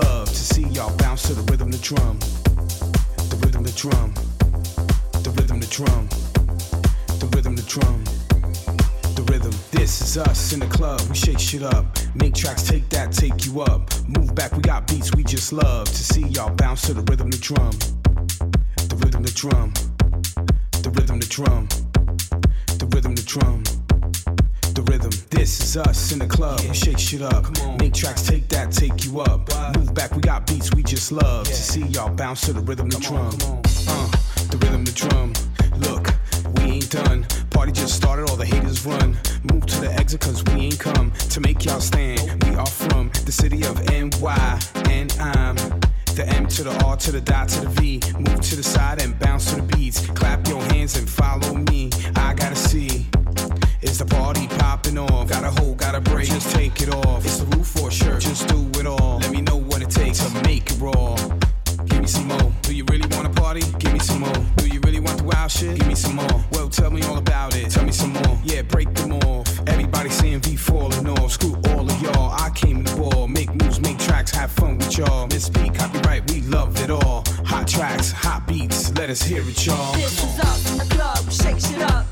bounce to the rhythm, the drum, the rhythm, the drum, the rhythm, the drum, the rhythm, the drum, the rhythm. This is us in the club. We shake shit up, make tracks, take that, take you up. Move back, we got beats we just love to see y'all bounce to the rhythm, the drum, the rhythm, the drum, the rhythm, the drum, the rhythm, the drum. the rhythm, the drum. Uh, the club. Shake shit up, make tracks, take that, take you up. Move back, we got beats we just love. To see y'all bounce to the rhythm, the drum. Uh, The rhythm, the drum. Look, we ain't done. Party just started, all the haters run. Move to the exit, cause we ain't come to make y'all stand. We are from the city of NY, and I'm the M to the R to the dot to the V. Move to the side and bounce to the beats. Clap your hands and follow me. I gotta see. Is the party popping off? Got a hold, got a break, just take it off. It's the roof for sure, just do it all. Let me know what it takes to make it raw Give me some more. Do you really wanna party? Give me some more. Do you really want the wild shit? Give me some more. Well, tell me all about it. Tell me some more. Yeah, break them off. Everybody saying V falling off. Screw all of y'all. I came the ball. Make moves, make tracks, have fun with y'all. Miss B, copyright, we love it all. Hot tracks, hot beats. Let us hear it, y'all. This is us in the club. Shake shit up.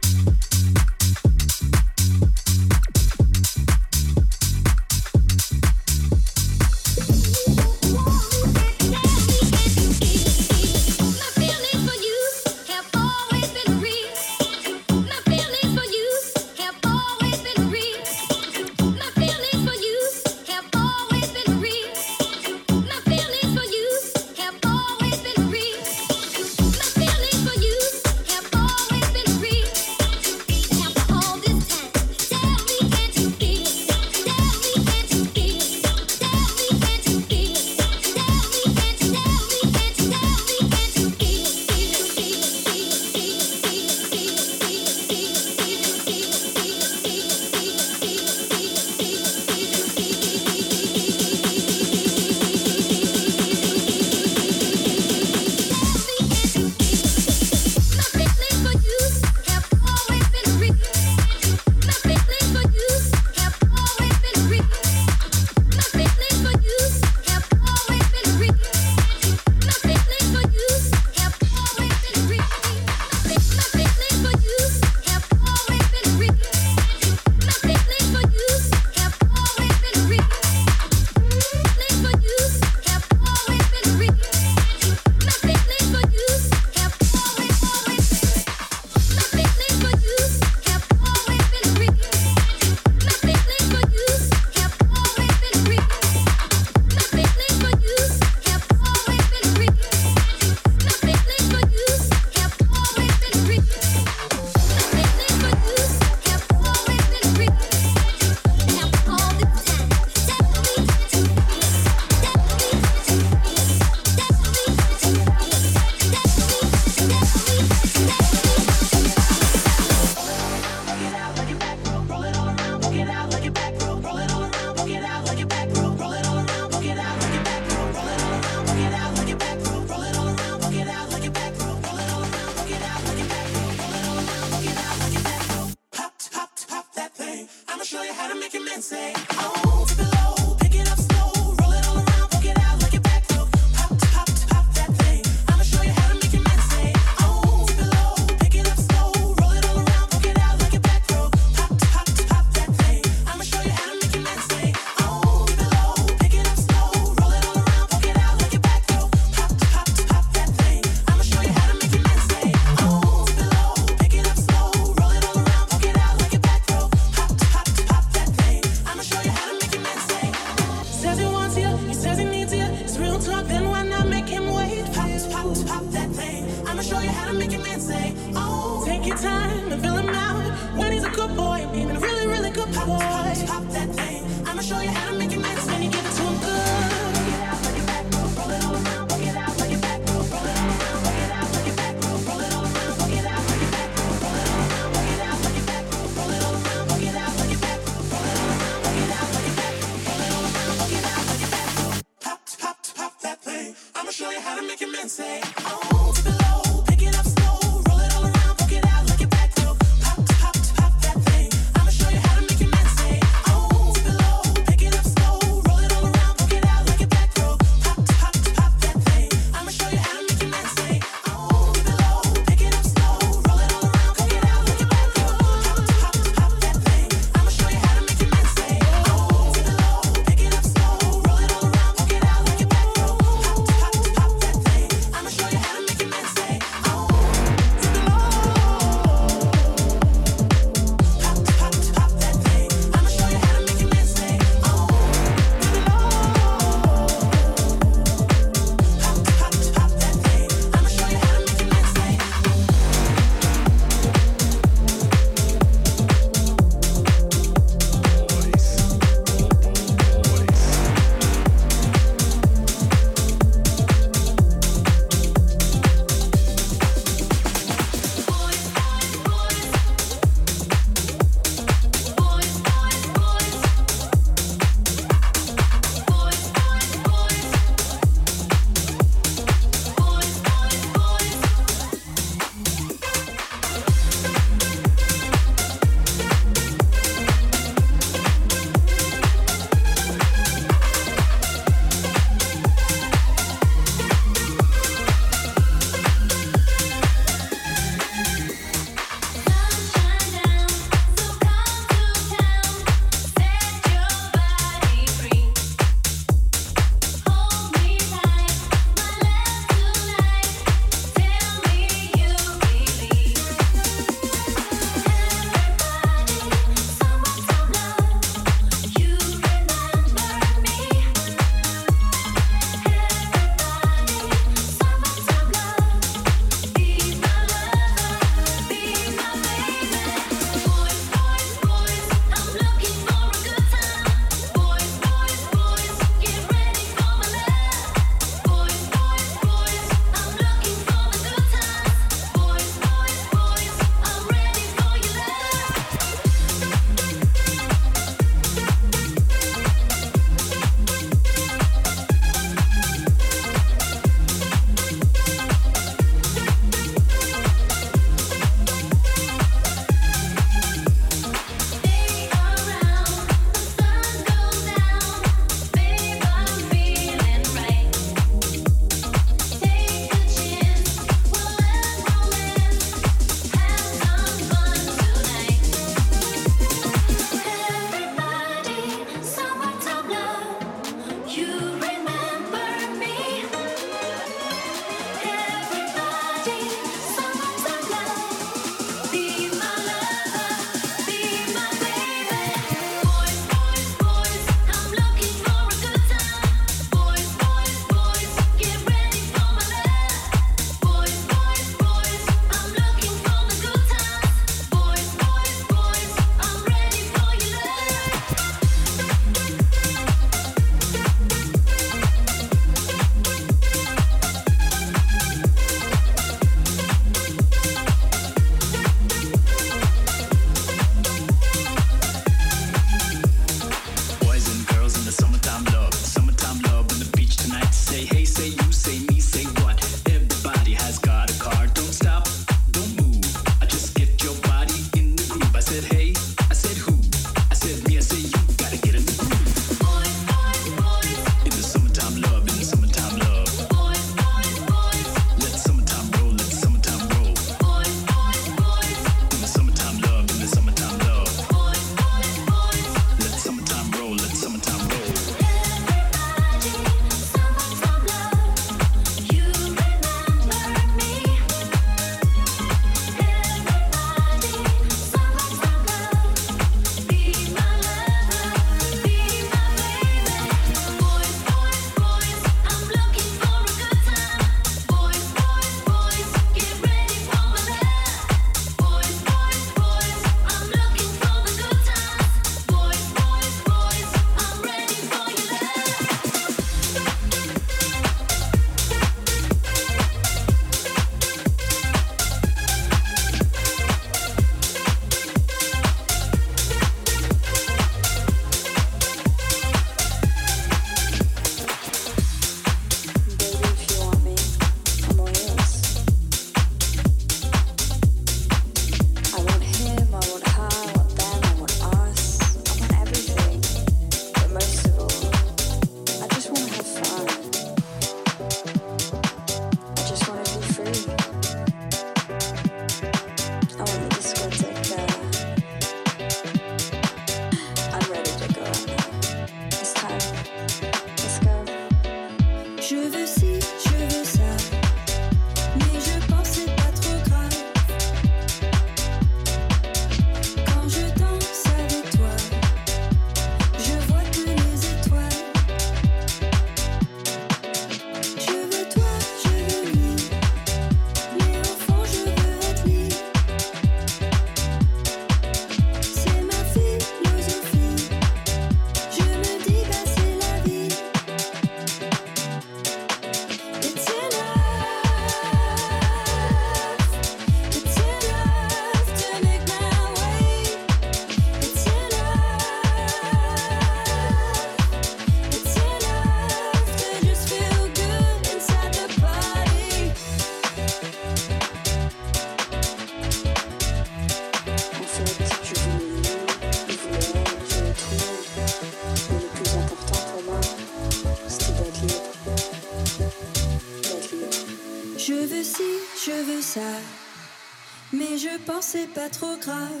Pensais pas trop grave.